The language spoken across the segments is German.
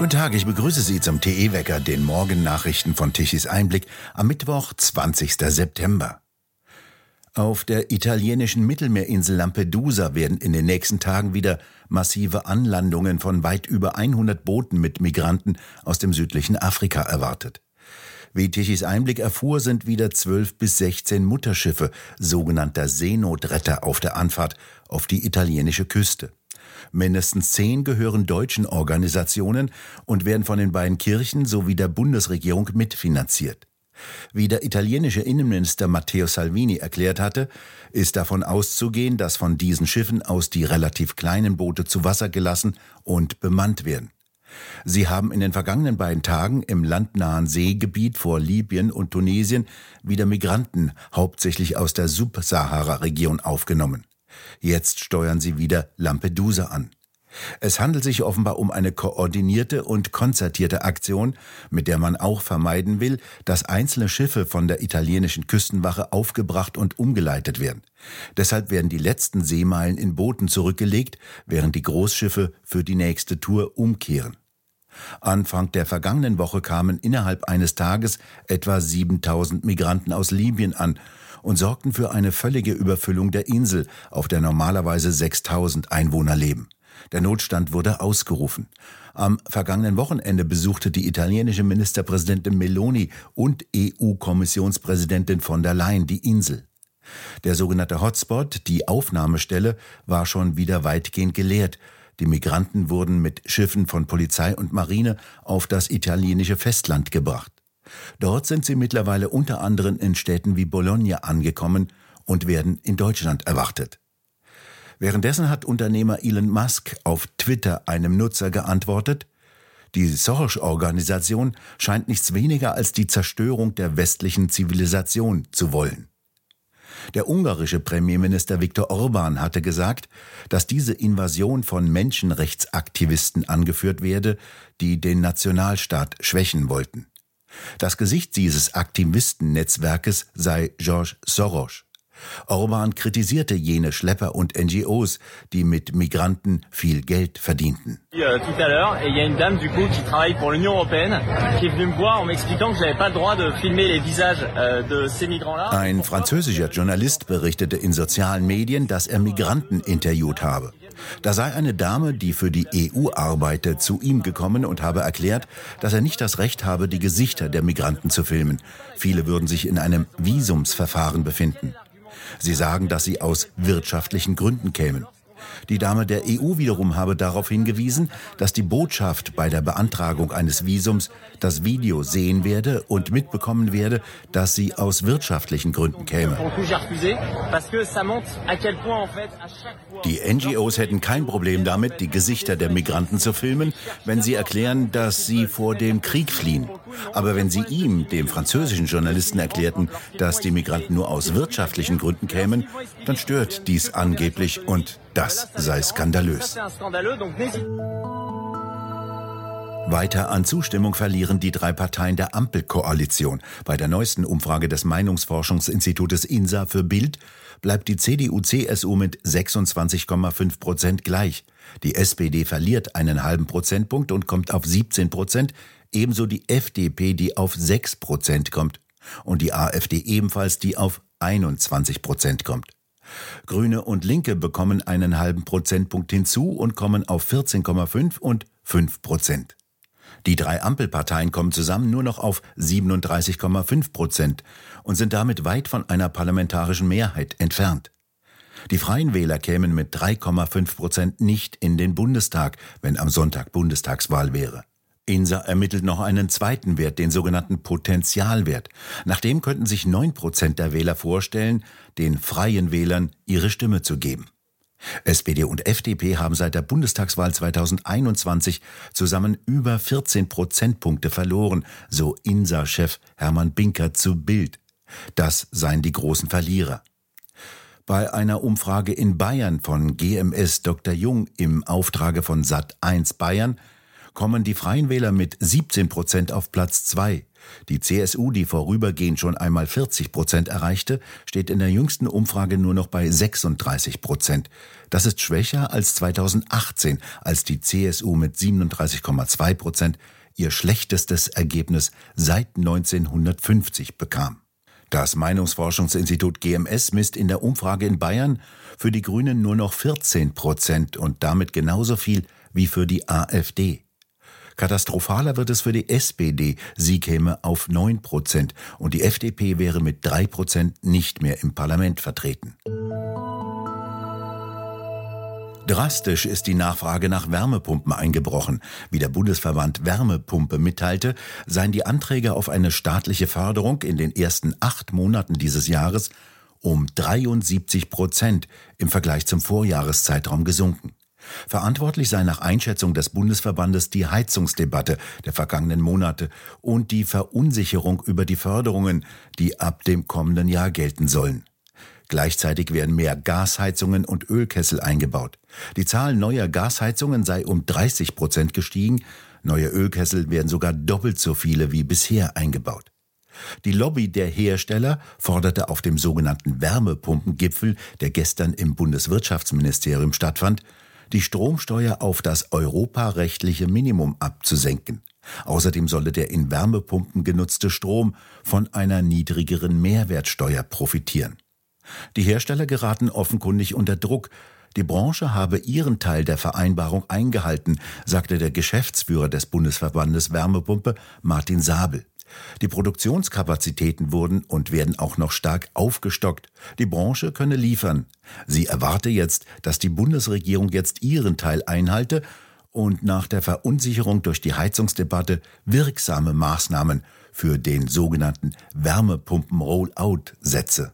Guten Tag, ich begrüße Sie zum TE-Wecker, den Morgennachrichten von Tichys Einblick am Mittwoch, 20. September. Auf der italienischen Mittelmeerinsel Lampedusa werden in den nächsten Tagen wieder massive Anlandungen von weit über 100 Booten mit Migranten aus dem südlichen Afrika erwartet. Wie Tichys Einblick erfuhr, sind wieder 12 bis 16 Mutterschiffe sogenannter Seenotretter auf der Anfahrt auf die italienische Küste. Mindestens zehn gehören deutschen Organisationen und werden von den beiden Kirchen sowie der Bundesregierung mitfinanziert. Wie der italienische Innenminister Matteo Salvini erklärt hatte, ist davon auszugehen, dass von diesen Schiffen aus die relativ kleinen Boote zu Wasser gelassen und bemannt werden. Sie haben in den vergangenen beiden Tagen im landnahen Seegebiet vor Libyen und Tunesien wieder Migranten, hauptsächlich aus der Subsahara-Region, aufgenommen. Jetzt steuern sie wieder Lampedusa an. Es handelt sich offenbar um eine koordinierte und konzertierte Aktion, mit der man auch vermeiden will, dass einzelne Schiffe von der italienischen Küstenwache aufgebracht und umgeleitet werden. Deshalb werden die letzten Seemeilen in Booten zurückgelegt, während die Großschiffe für die nächste Tour umkehren. Anfang der vergangenen Woche kamen innerhalb eines Tages etwa 7000 Migranten aus Libyen an und sorgten für eine völlige Überfüllung der Insel, auf der normalerweise 6000 Einwohner leben. Der Notstand wurde ausgerufen. Am vergangenen Wochenende besuchte die italienische Ministerpräsidentin Meloni und EU-Kommissionspräsidentin von der Leyen die Insel. Der sogenannte Hotspot, die Aufnahmestelle, war schon wieder weitgehend geleert. Die Migranten wurden mit Schiffen von Polizei und Marine auf das italienische Festland gebracht. Dort sind sie mittlerweile unter anderem in Städten wie Bologna angekommen und werden in Deutschland erwartet. Währenddessen hat Unternehmer Elon Musk auf Twitter einem Nutzer geantwortet, die Soros-Organisation scheint nichts weniger als die Zerstörung der westlichen Zivilisation zu wollen. Der ungarische Premierminister Viktor Orban hatte gesagt, dass diese Invasion von Menschenrechtsaktivisten angeführt werde, die den Nationalstaat schwächen wollten. Das Gesicht dieses Aktivistennetzwerkes sei George Soros. Orban kritisierte jene Schlepper und NGOs, die mit Migranten viel Geld verdienten. Euh, Ein französischer Journalist berichtete in sozialen Medien, dass er Migranten interviewt habe. Da sei eine Dame, die für die EU arbeite, zu ihm gekommen und habe erklärt, dass er nicht das Recht habe, die Gesichter der Migranten zu filmen. Viele würden sich in einem Visumsverfahren befinden. Sie sagen, dass sie aus wirtschaftlichen Gründen kämen. Die Dame der EU wiederum habe darauf hingewiesen, dass die Botschaft bei der Beantragung eines Visums das Video sehen werde und mitbekommen werde, dass sie aus wirtschaftlichen Gründen käme. Die NGOs hätten kein Problem damit, die Gesichter der Migranten zu filmen, wenn sie erklären, dass sie vor dem Krieg fliehen. Aber wenn sie ihm, dem französischen Journalisten, erklärten, dass die Migranten nur aus wirtschaftlichen Gründen kämen, dann stört dies angeblich und das sei skandalös. Weiter an Zustimmung verlieren die drei Parteien der Ampelkoalition. Bei der neuesten Umfrage des Meinungsforschungsinstitutes INSA für Bild bleibt die CDU-CSU mit 26,5 Prozent gleich. Die SPD verliert einen halben Prozentpunkt und kommt auf 17 Prozent, ebenso die FDP, die auf 6 Prozent kommt. Und die AfD ebenfalls, die auf 21 Prozent kommt. Grüne und Linke bekommen einen halben Prozentpunkt hinzu und kommen auf 14,5 und 5 Prozent. Die drei Ampelparteien kommen zusammen nur noch auf 37,5 Prozent und sind damit weit von einer parlamentarischen Mehrheit entfernt. Die Freien Wähler kämen mit 3,5 Prozent nicht in den Bundestag, wenn am Sonntag Bundestagswahl wäre. INSA ermittelt noch einen zweiten Wert, den sogenannten Potentialwert. Nach dem könnten sich 9 Prozent der Wähler vorstellen, den freien Wählern ihre Stimme zu geben. SPD und FDP haben seit der Bundestagswahl 2021 zusammen über 14 Prozentpunkte verloren, so INSA-Chef Hermann Binker zu Bild. Das seien die großen Verlierer. Bei einer Umfrage in Bayern von GMS Dr. Jung im Auftrage von Sat1 Bayern kommen die Freien Wähler mit 17 Prozent auf Platz 2. Die CSU, die vorübergehend schon einmal 40 Prozent erreichte, steht in der jüngsten Umfrage nur noch bei 36 Prozent. Das ist schwächer als 2018, als die CSU mit 37,2 Prozent ihr schlechtestes Ergebnis seit 1950 bekam. Das Meinungsforschungsinstitut GMS misst in der Umfrage in Bayern für die Grünen nur noch 14 Prozent und damit genauso viel wie für die AfD. Katastrophaler wird es für die SPD. Sie käme auf 9 Prozent und die FDP wäre mit 3 Prozent nicht mehr im Parlament vertreten. Drastisch ist die Nachfrage nach Wärmepumpen eingebrochen. Wie der Bundesverband Wärmepumpe mitteilte, seien die Anträge auf eine staatliche Förderung in den ersten acht Monaten dieses Jahres um 73 Prozent im Vergleich zum Vorjahreszeitraum gesunken. Verantwortlich sei nach Einschätzung des Bundesverbandes die Heizungsdebatte der vergangenen Monate und die Verunsicherung über die Förderungen, die ab dem kommenden Jahr gelten sollen. Gleichzeitig werden mehr Gasheizungen und Ölkessel eingebaut. Die Zahl neuer Gasheizungen sei um 30 Prozent gestiegen, neue Ölkessel werden sogar doppelt so viele wie bisher eingebaut. Die Lobby der Hersteller forderte auf dem sogenannten Wärmepumpengipfel, der gestern im Bundeswirtschaftsministerium stattfand, die Stromsteuer auf das europarechtliche Minimum abzusenken. Außerdem solle der in Wärmepumpen genutzte Strom von einer niedrigeren Mehrwertsteuer profitieren. Die Hersteller geraten offenkundig unter Druck. Die Branche habe ihren Teil der Vereinbarung eingehalten, sagte der Geschäftsführer des Bundesverbandes Wärmepumpe Martin Sabel. Die Produktionskapazitäten wurden und werden auch noch stark aufgestockt. Die Branche könne liefern. Sie erwarte jetzt, dass die Bundesregierung jetzt ihren Teil einhalte und nach der Verunsicherung durch die Heizungsdebatte wirksame Maßnahmen für den sogenannten Wärmepumpen-Rollout setze.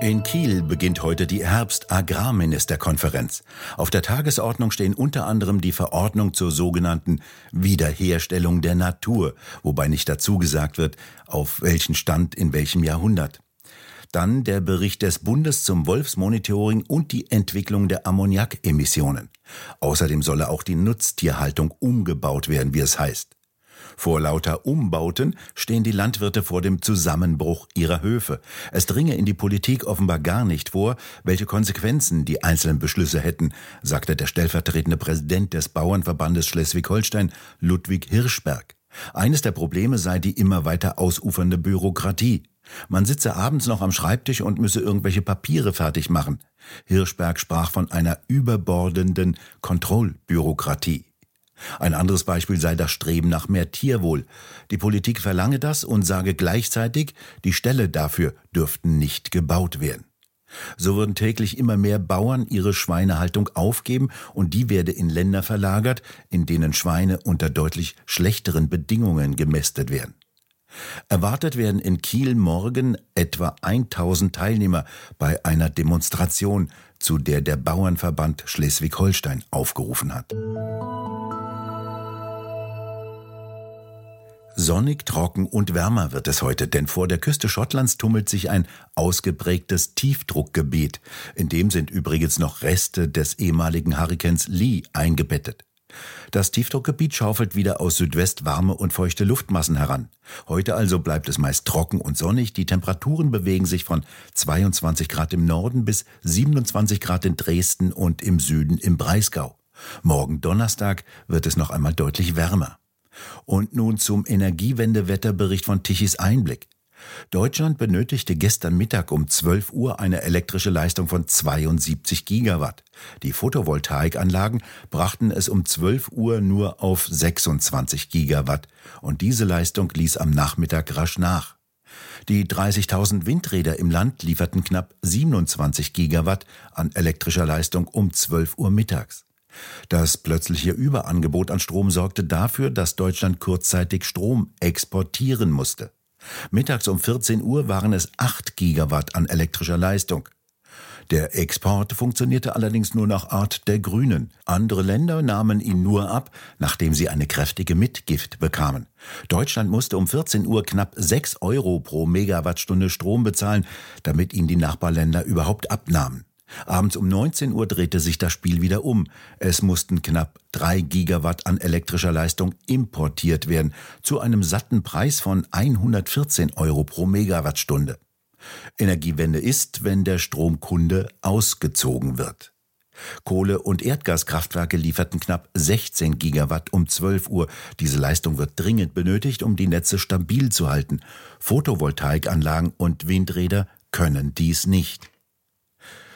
In Kiel beginnt heute die Herbst-Agrarministerkonferenz. Auf der Tagesordnung stehen unter anderem die Verordnung zur sogenannten Wiederherstellung der Natur, wobei nicht dazu gesagt wird, auf welchen Stand in welchem Jahrhundert. Dann der Bericht des Bundes zum Wolfsmonitoring und die Entwicklung der Ammoniakemissionen. Außerdem solle auch die Nutztierhaltung umgebaut werden, wie es heißt. Vor lauter Umbauten stehen die Landwirte vor dem Zusammenbruch ihrer Höfe. Es dringe in die Politik offenbar gar nicht vor, welche Konsequenzen die einzelnen Beschlüsse hätten, sagte der stellvertretende Präsident des Bauernverbandes Schleswig-Holstein, Ludwig Hirschberg. Eines der Probleme sei die immer weiter ausufernde Bürokratie. Man sitze abends noch am Schreibtisch und müsse irgendwelche Papiere fertig machen. Hirschberg sprach von einer überbordenden Kontrollbürokratie. Ein anderes Beispiel sei das Streben nach mehr Tierwohl. Die Politik verlange das und sage gleichzeitig, die Ställe dafür dürften nicht gebaut werden. So würden täglich immer mehr Bauern ihre Schweinehaltung aufgeben und die werde in Länder verlagert, in denen Schweine unter deutlich schlechteren Bedingungen gemästet werden. Erwartet werden in Kiel morgen etwa 1000 Teilnehmer bei einer Demonstration, zu der der Bauernverband Schleswig-Holstein aufgerufen hat. Sonnig, trocken und wärmer wird es heute, denn vor der Küste Schottlands tummelt sich ein ausgeprägtes Tiefdruckgebiet. In dem sind übrigens noch Reste des ehemaligen Hurrikans Lee eingebettet. Das Tiefdruckgebiet schaufelt wieder aus Südwest warme und feuchte Luftmassen heran. Heute also bleibt es meist trocken und sonnig. Die Temperaturen bewegen sich von 22 Grad im Norden bis 27 Grad in Dresden und im Süden im Breisgau. Morgen Donnerstag wird es noch einmal deutlich wärmer. Und nun zum Energiewendewetterbericht von Tichys Einblick. Deutschland benötigte gestern Mittag um 12 Uhr eine elektrische Leistung von 72 Gigawatt. Die Photovoltaikanlagen brachten es um 12 Uhr nur auf 26 Gigawatt und diese Leistung ließ am Nachmittag rasch nach. Die 30.000 Windräder im Land lieferten knapp 27 Gigawatt an elektrischer Leistung um 12 Uhr mittags. Das plötzliche Überangebot an Strom sorgte dafür, dass Deutschland kurzzeitig Strom exportieren musste. Mittags um 14 Uhr waren es 8 Gigawatt an elektrischer Leistung. Der Export funktionierte allerdings nur nach Art der Grünen. Andere Länder nahmen ihn nur ab, nachdem sie eine kräftige Mitgift bekamen. Deutschland musste um 14 Uhr knapp 6 Euro pro Megawattstunde Strom bezahlen, damit ihn die Nachbarländer überhaupt abnahmen. Abends um 19 Uhr drehte sich das Spiel wieder um. Es mussten knapp drei Gigawatt an elektrischer Leistung importiert werden, zu einem satten Preis von 114 Euro pro Megawattstunde. Energiewende ist, wenn der Stromkunde ausgezogen wird. Kohle- und Erdgaskraftwerke lieferten knapp 16 Gigawatt um 12 Uhr. Diese Leistung wird dringend benötigt, um die Netze stabil zu halten. Photovoltaikanlagen und Windräder können dies nicht.